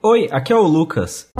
Oi, aqui é o Lucas.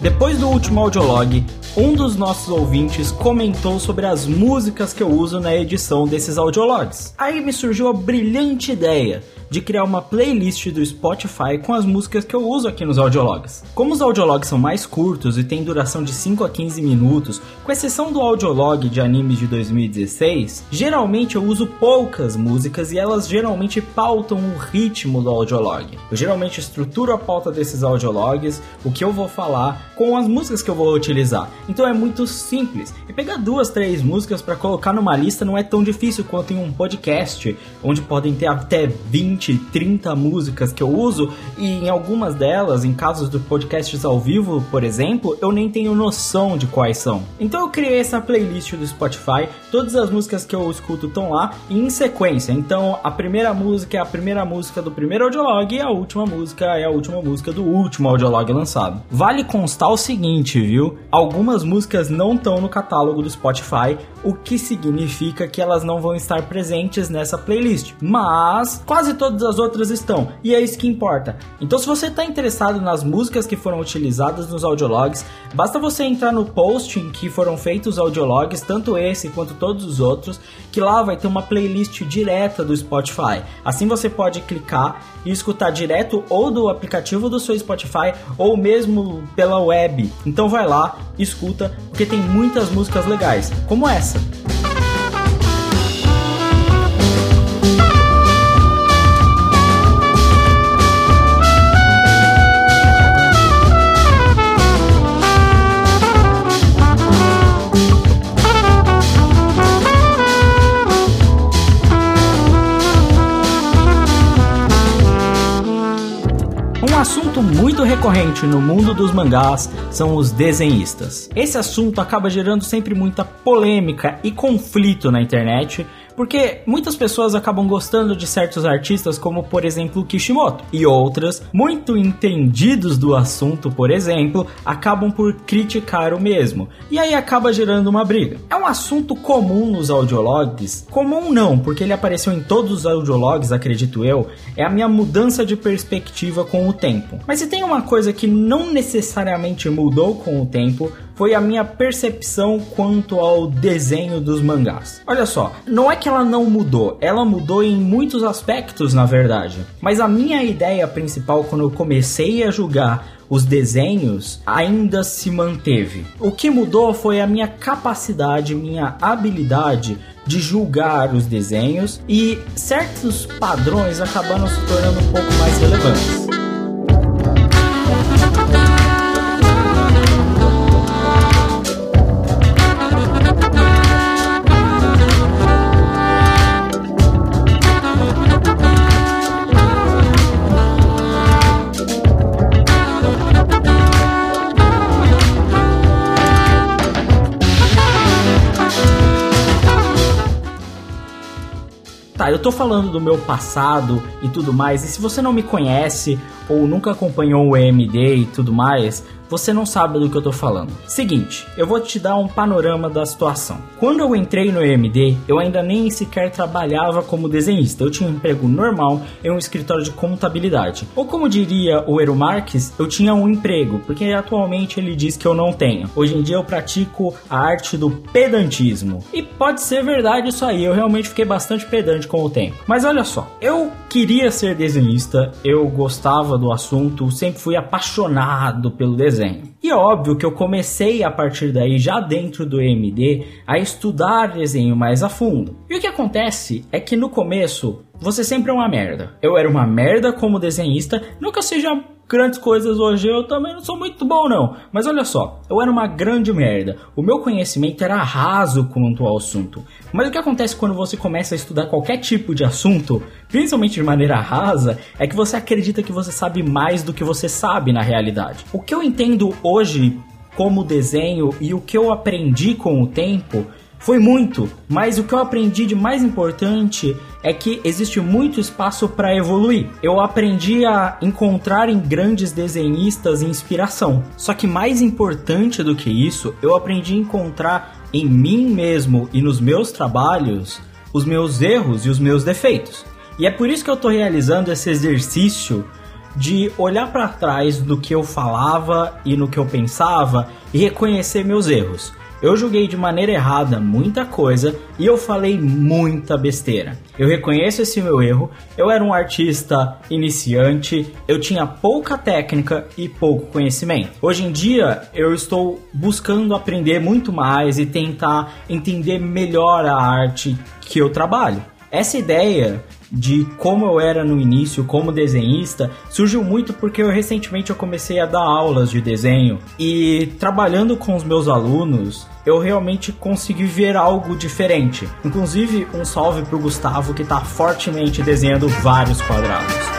Depois do último audiolog, um dos nossos ouvintes comentou sobre as músicas que eu uso na edição desses audiologs. Aí me surgiu a brilhante ideia de criar uma playlist do Spotify com as músicas que eu uso aqui nos audiologs. Como os audiologs são mais curtos e têm duração de 5 a 15 minutos, com exceção do audiolog de animes de 2016, geralmente eu uso poucas músicas e elas geralmente pautam o ritmo do audiolog. Eu geralmente estruturo a pauta desses audiologs, o que eu vou falar, com as músicas que eu vou utilizar. Então é muito simples. E pegar duas, três músicas para colocar numa lista não é tão difícil quanto em um podcast, onde podem ter até 20 20, 30 músicas que eu uso e em algumas delas, em casos de podcasts ao vivo, por exemplo, eu nem tenho noção de quais são. Então eu criei essa playlist do Spotify, todas as músicas que eu escuto estão lá em sequência. Então a primeira música é a primeira música do primeiro audiolog e a última música é a última música do último audiolog lançado. Vale constar o seguinte, viu? Algumas músicas não estão no catálogo do Spotify, o que significa que elas não vão estar presentes nessa playlist. Mas quase todas todas as outras estão. E é isso que importa. Então, se você está interessado nas músicas que foram utilizadas nos audiologs, basta você entrar no post em que foram feitos os audiologs, tanto esse quanto todos os outros, que lá vai ter uma playlist direta do Spotify. Assim você pode clicar e escutar direto ou do aplicativo do seu Spotify ou mesmo pela web. Então vai lá, escuta, porque tem muitas músicas legais, como essa. Assunto muito recorrente no mundo dos mangás são os desenhistas. Esse assunto acaba gerando sempre muita polêmica e conflito na internet, porque muitas pessoas acabam gostando de certos artistas, como por exemplo Kishimoto, e outras, muito entendidos do assunto, por exemplo, acabam por criticar o mesmo, e aí acaba gerando uma briga. É um assunto comum nos audiologs? Comum não, porque ele apareceu em todos os audiologs, acredito eu, é a minha mudança de perspectiva com o tempo. Mas se tem uma coisa que não necessariamente mudou com o tempo, foi a minha percepção quanto ao desenho dos mangás. Olha só, não é que ela não mudou, ela mudou em muitos aspectos, na verdade. Mas a minha ideia principal quando eu comecei a julgar os desenhos ainda se manteve. O que mudou foi a minha capacidade, minha habilidade de julgar os desenhos e certos padrões acabaram se tornando um pouco mais relevantes. Eu tô falando do meu passado e tudo mais, e se você não me conhece ou nunca acompanhou o EMD e tudo mais, você não sabe do que eu tô falando. Seguinte, eu vou te dar um panorama da situação. Quando eu entrei no EMD, eu ainda nem sequer trabalhava como desenhista. Eu tinha um emprego normal em um escritório de contabilidade. Ou como diria o Ero Marques, eu tinha um emprego, porque atualmente ele diz que eu não tenho. Hoje em dia eu pratico a arte do pedantismo. E pode ser verdade isso aí, eu realmente fiquei bastante pedante com o tempo. Mas olha só, eu queria ser desenhista, eu gostava do assunto, sempre fui apaixonado pelo desenho. E é óbvio que eu comecei a partir daí, já dentro do EMD, a estudar desenho mais a fundo. E o que acontece é que no começo você sempre é uma merda. Eu era uma merda como desenhista, nunca seja grandes coisas hoje, eu também não sou muito bom não. Mas olha só, eu era uma grande merda. O meu conhecimento era raso quanto ao assunto. Mas o que acontece quando você começa a estudar qualquer tipo de assunto, principalmente de maneira rasa, é que você acredita que você sabe mais do que você sabe na realidade. O que eu entendo hoje como desenho e o que eu aprendi com o tempo foi muito, mas o que eu aprendi de mais importante é que existe muito espaço para evoluir. Eu aprendi a encontrar em grandes desenhistas inspiração. Só que mais importante do que isso, eu aprendi a encontrar em mim mesmo e nos meus trabalhos os meus erros e os meus defeitos. E é por isso que eu estou realizando esse exercício de olhar para trás do que eu falava e no que eu pensava e reconhecer meus erros. Eu julguei de maneira errada muita coisa e eu falei muita besteira. Eu reconheço esse meu erro. Eu era um artista iniciante, eu tinha pouca técnica e pouco conhecimento. Hoje em dia, eu estou buscando aprender muito mais e tentar entender melhor a arte que eu trabalho. Essa ideia de como eu era no início como desenhista surgiu muito porque eu recentemente eu comecei a dar aulas de desenho e trabalhando com os meus alunos eu realmente consegui ver algo diferente. Inclusive um salve pro Gustavo que está fortemente desenhando vários quadrados.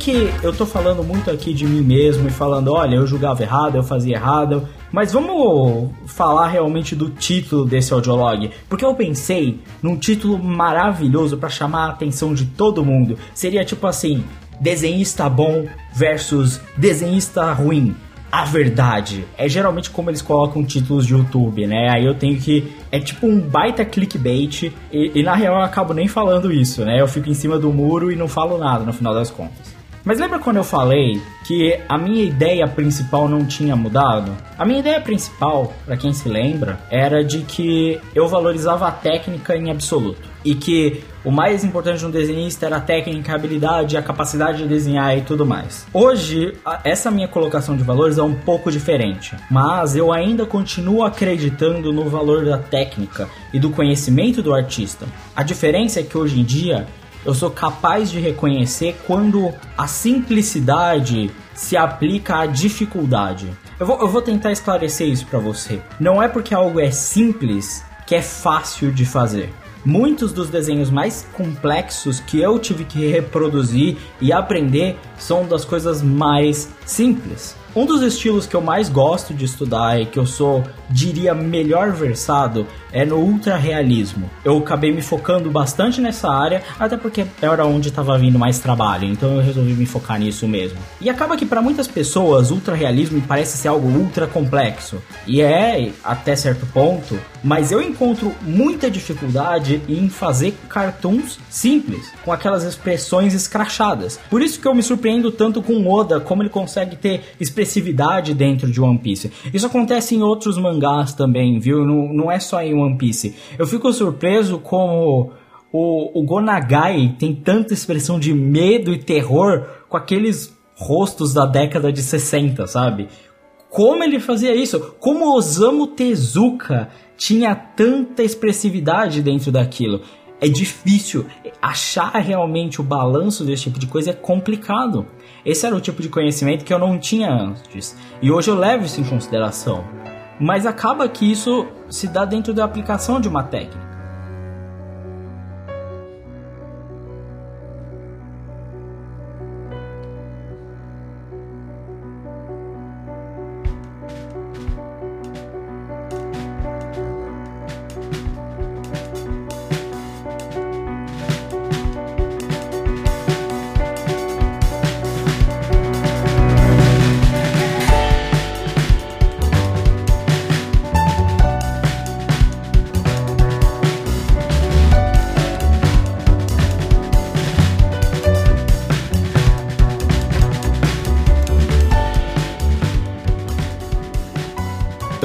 Que eu tô falando muito aqui de mim mesmo e falando, olha, eu julgava errado, eu fazia errado, mas vamos falar realmente do título desse audiolog, porque eu pensei num título maravilhoso para chamar a atenção de todo mundo. Seria tipo assim: desenhista bom versus desenhista ruim a verdade. É geralmente como eles colocam títulos de YouTube, né? Aí eu tenho que. É tipo um baita clickbait. E, e, na real eu acabo nem falando isso, né? Eu fico em cima do muro e não falo nada no final das contas. Mas lembra quando eu falei que a minha ideia principal não tinha mudado? A minha ideia principal, para quem se lembra, era de que eu valorizava a técnica em absoluto e que o mais importante de um desenhista era a técnica, a habilidade, a capacidade de desenhar e tudo mais. Hoje, essa minha colocação de valores é um pouco diferente, mas eu ainda continuo acreditando no valor da técnica e do conhecimento do artista. A diferença é que hoje em dia eu sou capaz de reconhecer quando a simplicidade se aplica à dificuldade. Eu vou, eu vou tentar esclarecer isso para você. Não é porque algo é simples que é fácil de fazer. Muitos dos desenhos mais complexos que eu tive que reproduzir e aprender são das coisas mais simples. Um dos estilos que eu mais gosto de estudar e que eu sou, diria, melhor versado é no ultra-realismo. Eu acabei me focando bastante nessa área, até porque era onde estava vindo mais trabalho, então eu resolvi me focar nisso mesmo. E acaba que para muitas pessoas, ultra-realismo parece ser algo ultra complexo. E é, até certo ponto, mas eu encontro muita dificuldade em fazer cartoons simples, com aquelas expressões escrachadas. Por isso que eu me surpreendo tanto com Oda, como ele consegue ter expressividade dentro de One Piece. Isso acontece em outros mangás também, viu? Não, não é só em One Piece. Eu fico surpreso como o, o Gonagai tem tanta expressão de medo e terror com aqueles rostos da década de 60, sabe? Como ele fazia isso? Como Osamu Tezuka tinha tanta expressividade dentro daquilo? É difícil achar realmente o balanço desse tipo de coisa é complicado. Esse era o tipo de conhecimento que eu não tinha antes. E hoje eu levo isso em consideração. Mas acaba que isso se dá dentro da aplicação de uma técnica.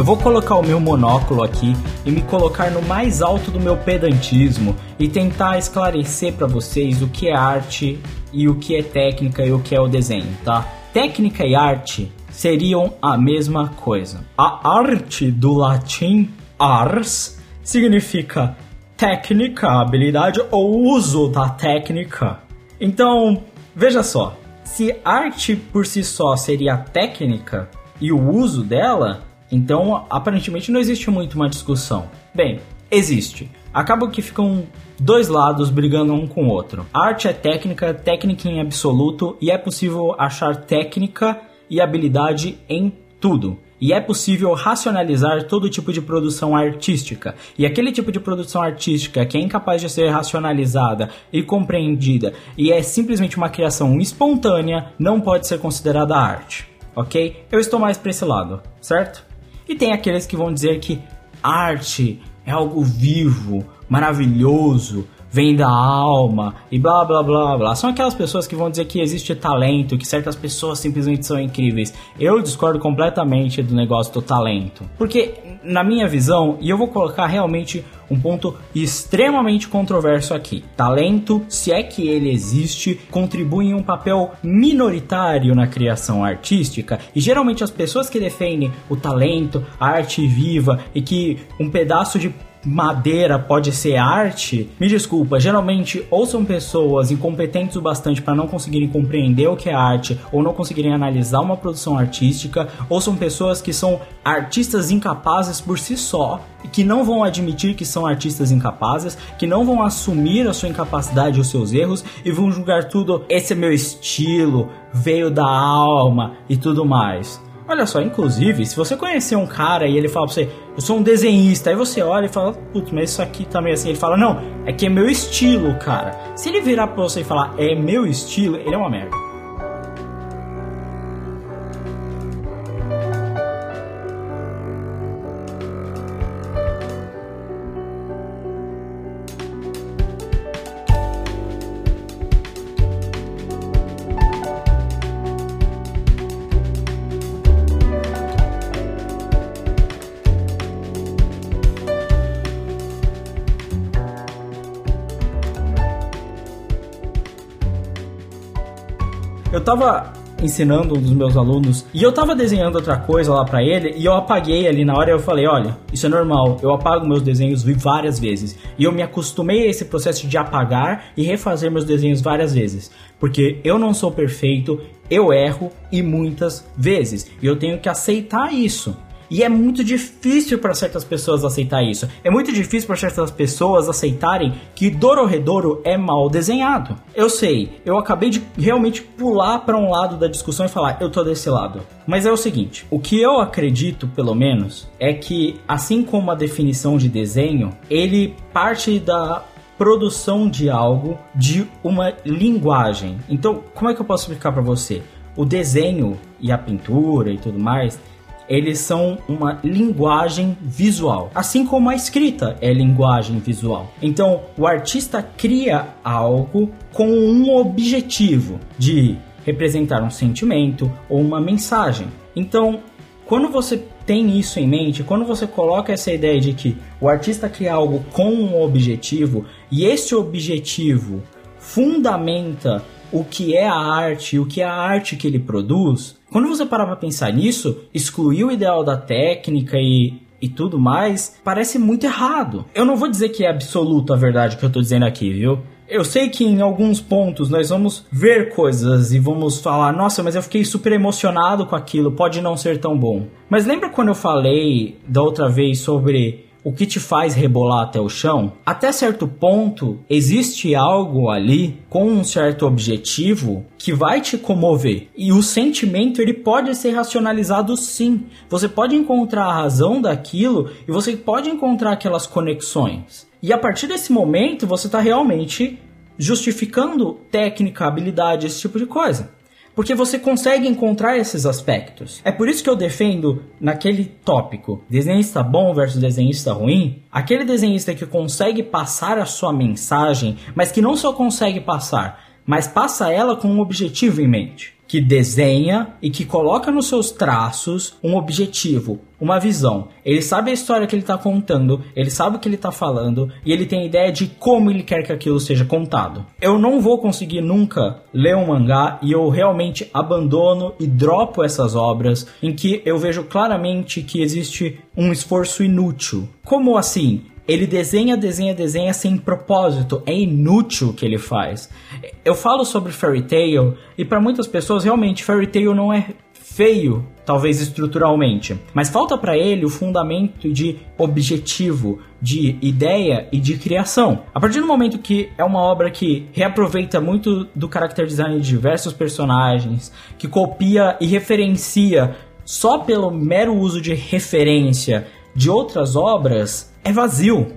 Vou colocar o meu monóculo aqui e me colocar no mais alto do meu pedantismo e tentar esclarecer para vocês o que é arte e o que é técnica e o que é o desenho, tá? Técnica e arte seriam a mesma coisa. A arte do latim ars significa técnica, habilidade ou uso da técnica. Então, veja só, se arte por si só seria técnica, e o uso dela, então aparentemente não existe muito uma discussão. Bem, existe. Acaba que ficam dois lados brigando um com o outro. arte é técnica, técnica em absoluto, e é possível achar técnica e habilidade em tudo. E é possível racionalizar todo tipo de produção artística. E aquele tipo de produção artística que é incapaz de ser racionalizada e compreendida e é simplesmente uma criação espontânea não pode ser considerada arte. Ok? Eu estou mais para esse lado, certo? E tem aqueles que vão dizer que arte é algo vivo, maravilhoso, vem da alma e blá blá blá blá. São aquelas pessoas que vão dizer que existe talento, que certas pessoas simplesmente são incríveis. Eu discordo completamente do negócio do talento. Porque, na minha visão, e eu vou colocar realmente um ponto extremamente controverso aqui. Talento, se é que ele existe, contribui em um papel minoritário na criação artística e geralmente as pessoas que defendem o talento, a arte viva e que um pedaço de madeira pode ser arte, me desculpa, geralmente ou são pessoas incompetentes o bastante para não conseguirem compreender o que é arte ou não conseguirem analisar uma produção artística, ou são pessoas que são artistas incapazes por si só e que não vão admitir que são artistas incapazes, que não vão assumir a sua incapacidade e os seus erros e vão julgar tudo, esse é meu estilo, veio da alma e tudo mais. Olha só, inclusive, se você conhecer um cara e ele fala pra você, eu sou um desenhista, aí você olha e fala, putz, mas isso aqui também tá assim. Ele fala, não, é que é meu estilo, cara. Se ele virar pra você e falar, é meu estilo, ele é uma merda. Tava ensinando um dos meus alunos e eu tava desenhando outra coisa lá para ele e eu apaguei ali na hora eu falei, olha, isso é normal, eu apago meus desenhos várias vezes. E eu me acostumei a esse processo de apagar e refazer meus desenhos várias vezes, porque eu não sou perfeito, eu erro e muitas vezes. E eu tenho que aceitar isso. E é muito difícil para certas pessoas aceitar isso. É muito difícil para certas pessoas aceitarem que Dororedoro é mal desenhado. Eu sei, eu acabei de realmente pular para um lado da discussão e falar, eu tô desse lado. Mas é o seguinte, o que eu acredito, pelo menos, é que assim como a definição de desenho, ele parte da produção de algo de uma linguagem. Então, como é que eu posso explicar para você? O desenho e a pintura e tudo mais, eles são uma linguagem visual, assim como a escrita é linguagem visual. Então, o artista cria algo com um objetivo de representar um sentimento ou uma mensagem. Então, quando você tem isso em mente, quando você coloca essa ideia de que o artista cria algo com um objetivo e esse objetivo fundamenta o que é a arte, o que é a arte que ele produz, quando você parar para pensar nisso, excluir o ideal da técnica e, e tudo mais, parece muito errado. Eu não vou dizer que é absoluto a verdade que eu tô dizendo aqui, viu? Eu sei que em alguns pontos nós vamos ver coisas e vamos falar, nossa, mas eu fiquei super emocionado com aquilo, pode não ser tão bom. Mas lembra quando eu falei da outra vez sobre o que te faz rebolar até o chão, até certo ponto existe algo ali com um certo objetivo que vai te comover. E o sentimento ele pode ser racionalizado sim. Você pode encontrar a razão daquilo e você pode encontrar aquelas conexões. E a partir desse momento você está realmente justificando técnica, habilidade, esse tipo de coisa porque você consegue encontrar esses aspectos. É por isso que eu defendo naquele tópico, desenhista bom versus desenhista ruim, aquele desenhista que consegue passar a sua mensagem, mas que não só consegue passar, mas passa ela com um objetivo em mente que desenha e que coloca nos seus traços um objetivo, uma visão. Ele sabe a história que ele está contando, ele sabe o que ele está falando e ele tem ideia de como ele quer que aquilo seja contado. Eu não vou conseguir nunca ler um mangá e eu realmente abandono e dropo essas obras em que eu vejo claramente que existe um esforço inútil. Como assim? Ele desenha, desenha, desenha sem propósito. É inútil o que ele faz. Eu falo sobre Fairy Tail e para muitas pessoas realmente Fairy Tail não é feio. talvez estruturalmente, mas falta para ele o fundamento de objetivo, de ideia e de criação. A partir do momento que é uma obra que reaproveita muito do character design de diversos personagens, que copia e referencia só pelo mero uso de referência de outras obras, é vazio.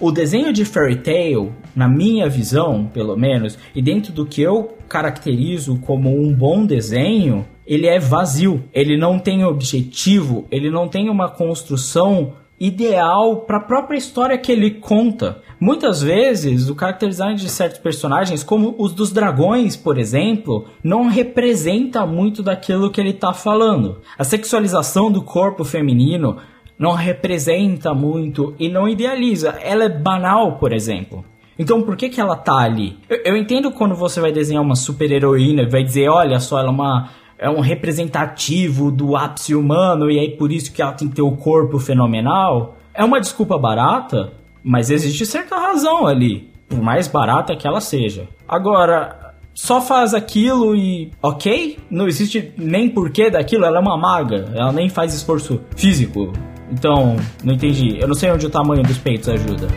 O desenho de Fairy Tail, na minha visão, pelo menos, e dentro do que eu caracterizo como um bom desenho, ele é vazio. Ele não tem objetivo, ele não tem uma construção ideal para a própria história que ele conta. Muitas vezes, o character design de certos personagens, como os dos dragões, por exemplo, não representa muito daquilo que ele está falando. A sexualização do corpo feminino não representa muito e não idealiza. Ela é banal, por exemplo. Então por que, que ela tá ali? Eu, eu entendo quando você vai desenhar uma super heroína e vai dizer, olha só, ela é uma é um representativo do ápice humano e aí por isso que ela tem que ter o corpo fenomenal. É uma desculpa barata, mas existe certa razão ali, por mais barata que ela seja. Agora, só faz aquilo e ok? Não existe nem porquê daquilo, ela é uma maga, ela nem faz esforço físico. Então, não entendi. Eu não sei onde o tamanho dos peitos ajuda.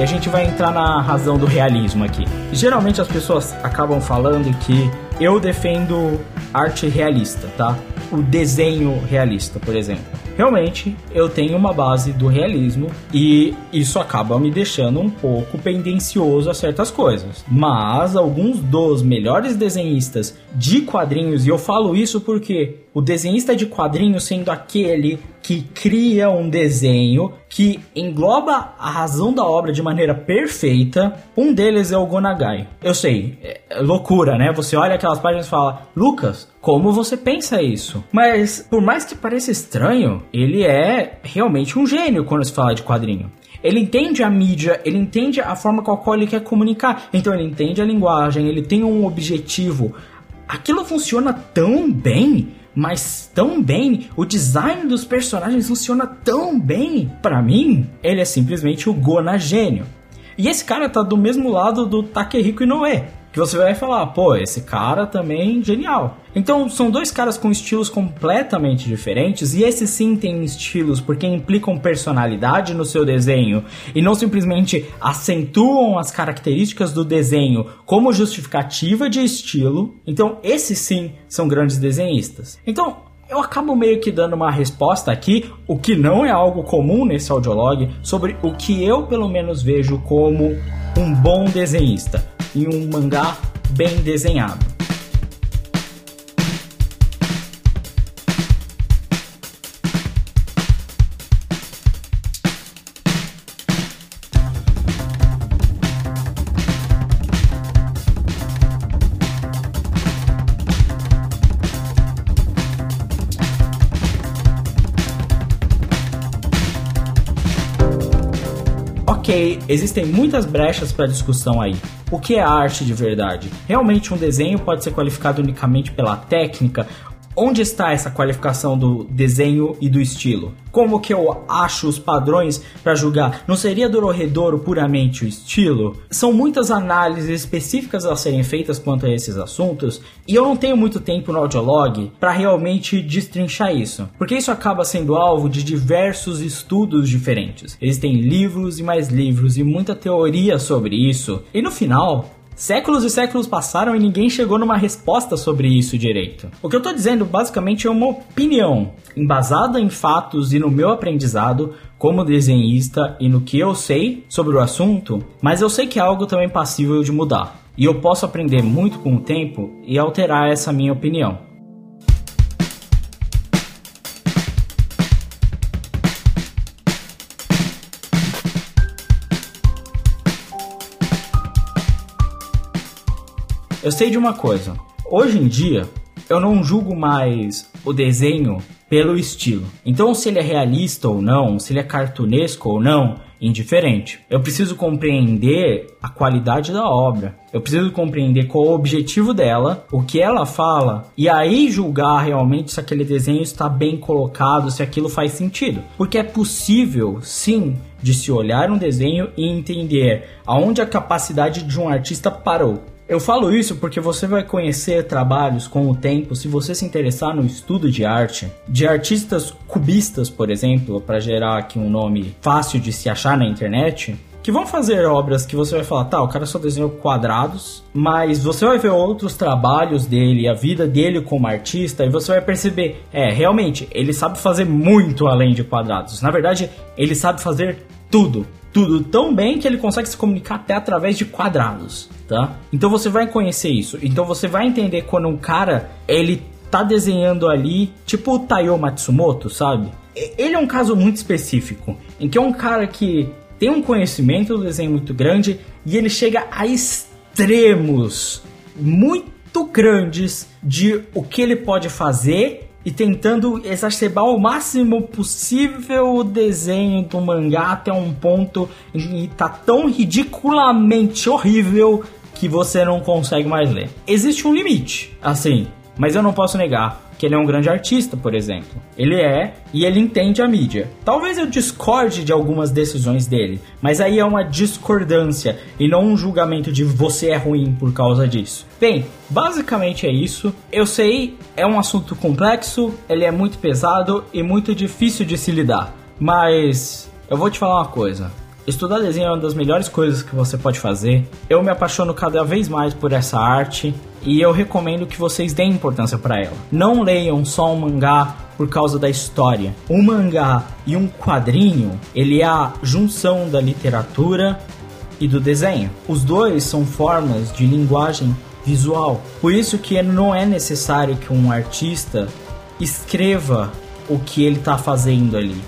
A gente vai entrar na razão do realismo aqui. Geralmente as pessoas acabam falando que eu defendo arte realista, tá? O desenho realista, por exemplo. Realmente, eu tenho uma base do realismo e isso acaba me deixando um pouco pendencioso a certas coisas. Mas alguns dos melhores desenhistas de quadrinhos, e eu falo isso porque o desenhista de quadrinhos sendo aquele que cria um desenho que engloba a razão da obra de maneira perfeita. Um deles é o Gonagai. Eu sei, é loucura, né? Você olha aquelas páginas e fala, Lucas, como você pensa isso? Mas por mais que pareça estranho, ele é realmente um gênio quando se fala de quadrinho. Ele entende a mídia, ele entende a forma com a qual ele quer comunicar. Então ele entende a linguagem, ele tem um objetivo. Aquilo funciona tão bem mas tão bem, o design dos personagens funciona tão bem. Para mim, ele é simplesmente o Gona gênio. E esse cara tá do mesmo lado do Takehiko Inoue que você vai falar, pô, esse cara também genial. Então, são dois caras com estilos completamente diferentes, e esses sim têm estilos porque implicam personalidade no seu desenho e não simplesmente acentuam as características do desenho como justificativa de estilo. Então, esses sim são grandes desenhistas. Então, eu acabo meio que dando uma resposta aqui, o que não é algo comum nesse audiolog, sobre o que eu pelo menos vejo como um bom desenhista e um mangá bem desenhado. Existem muitas brechas para discussão aí. O que é arte de verdade? Realmente um desenho pode ser qualificado unicamente pela técnica Onde está essa qualificação do desenho e do estilo? Como que eu acho os padrões para julgar? Não seria Dororedoro puramente o estilo? São muitas análises específicas a serem feitas quanto a esses assuntos e eu não tenho muito tempo no audiolog para realmente destrinchar isso, porque isso acaba sendo alvo de diversos estudos diferentes. Existem livros e mais livros e muita teoria sobre isso, e no final Séculos e séculos passaram e ninguém chegou numa resposta sobre isso direito. O que eu estou dizendo basicamente é uma opinião, embasada em fatos e no meu aprendizado como desenhista e no que eu sei sobre o assunto, mas eu sei que é algo também passível de mudar. E eu posso aprender muito com o tempo e alterar essa minha opinião. Eu sei de uma coisa. Hoje em dia, eu não julgo mais o desenho pelo estilo. Então, se ele é realista ou não, se ele é cartunesco ou não, indiferente. Eu preciso compreender a qualidade da obra. Eu preciso compreender qual o objetivo dela, o que ela fala, e aí julgar realmente se aquele desenho está bem colocado, se aquilo faz sentido. Porque é possível, sim, de se olhar um desenho e entender aonde a capacidade de um artista parou. Eu falo isso porque você vai conhecer trabalhos com o tempo se você se interessar no estudo de arte, de artistas cubistas, por exemplo, para gerar aqui um nome fácil de se achar na internet, que vão fazer obras que você vai falar, tá, o cara só desenhou quadrados, mas você vai ver outros trabalhos dele, a vida dele como artista, e você vai perceber, é, realmente, ele sabe fazer muito além de quadrados. Na verdade, ele sabe fazer tudo tudo tão bem que ele consegue se comunicar até através de quadrados, tá? Então você vai conhecer isso. Então você vai entender quando um cara, ele tá desenhando ali, tipo o Taiyo Matsumoto, sabe? Ele é um caso muito específico, em que é um cara que tem um conhecimento do desenho muito grande e ele chega a extremos muito grandes de o que ele pode fazer e tentando exacerbar o máximo possível o desenho do mangá até um ponto que tá tão ridiculamente horrível que você não consegue mais ler. Existe um limite, assim, mas eu não posso negar que ele é um grande artista, por exemplo. Ele é e ele entende a mídia. Talvez eu discorde de algumas decisões dele, mas aí é uma discordância e não um julgamento de você é ruim por causa disso. Bem, basicamente é isso. Eu sei, é um assunto complexo, ele é muito pesado e muito difícil de se lidar, mas eu vou te falar uma coisa. Estudar desenho é uma das melhores coisas que você pode fazer. Eu me apaixono cada vez mais por essa arte e eu recomendo que vocês deem importância para ela. Não leiam só um mangá por causa da história. Um mangá e um quadrinho, ele é a junção da literatura e do desenho. Os dois são formas de linguagem visual. Por isso que não é necessário que um artista escreva o que ele está fazendo ali.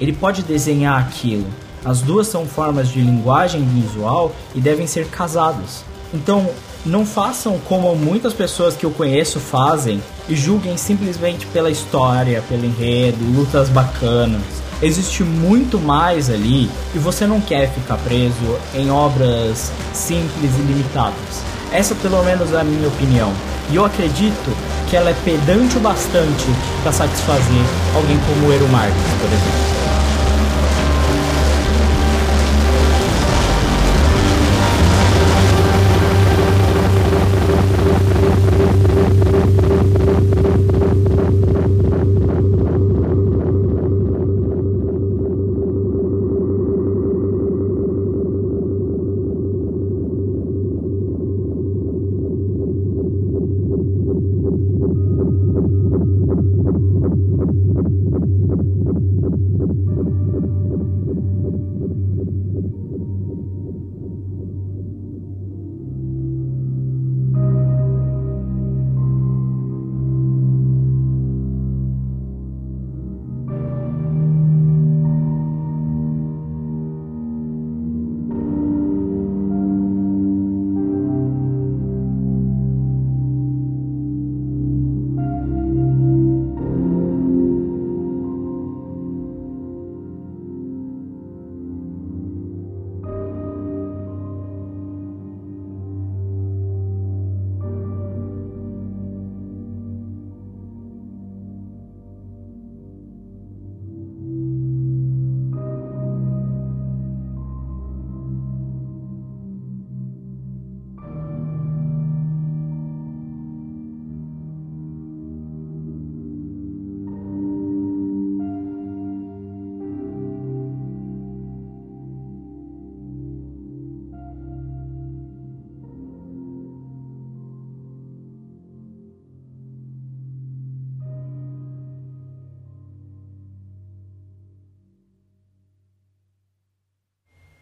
Ele pode desenhar aquilo as duas são formas de linguagem visual e devem ser casadas. Então, não façam como muitas pessoas que eu conheço fazem e julguem simplesmente pela história, pelo enredo, lutas bacanas. Existe muito mais ali e você não quer ficar preso em obras simples e limitadas. Essa, pelo menos, é a minha opinião. E eu acredito que ela é pedante o bastante para satisfazer alguém como o Ero Marques, por exemplo.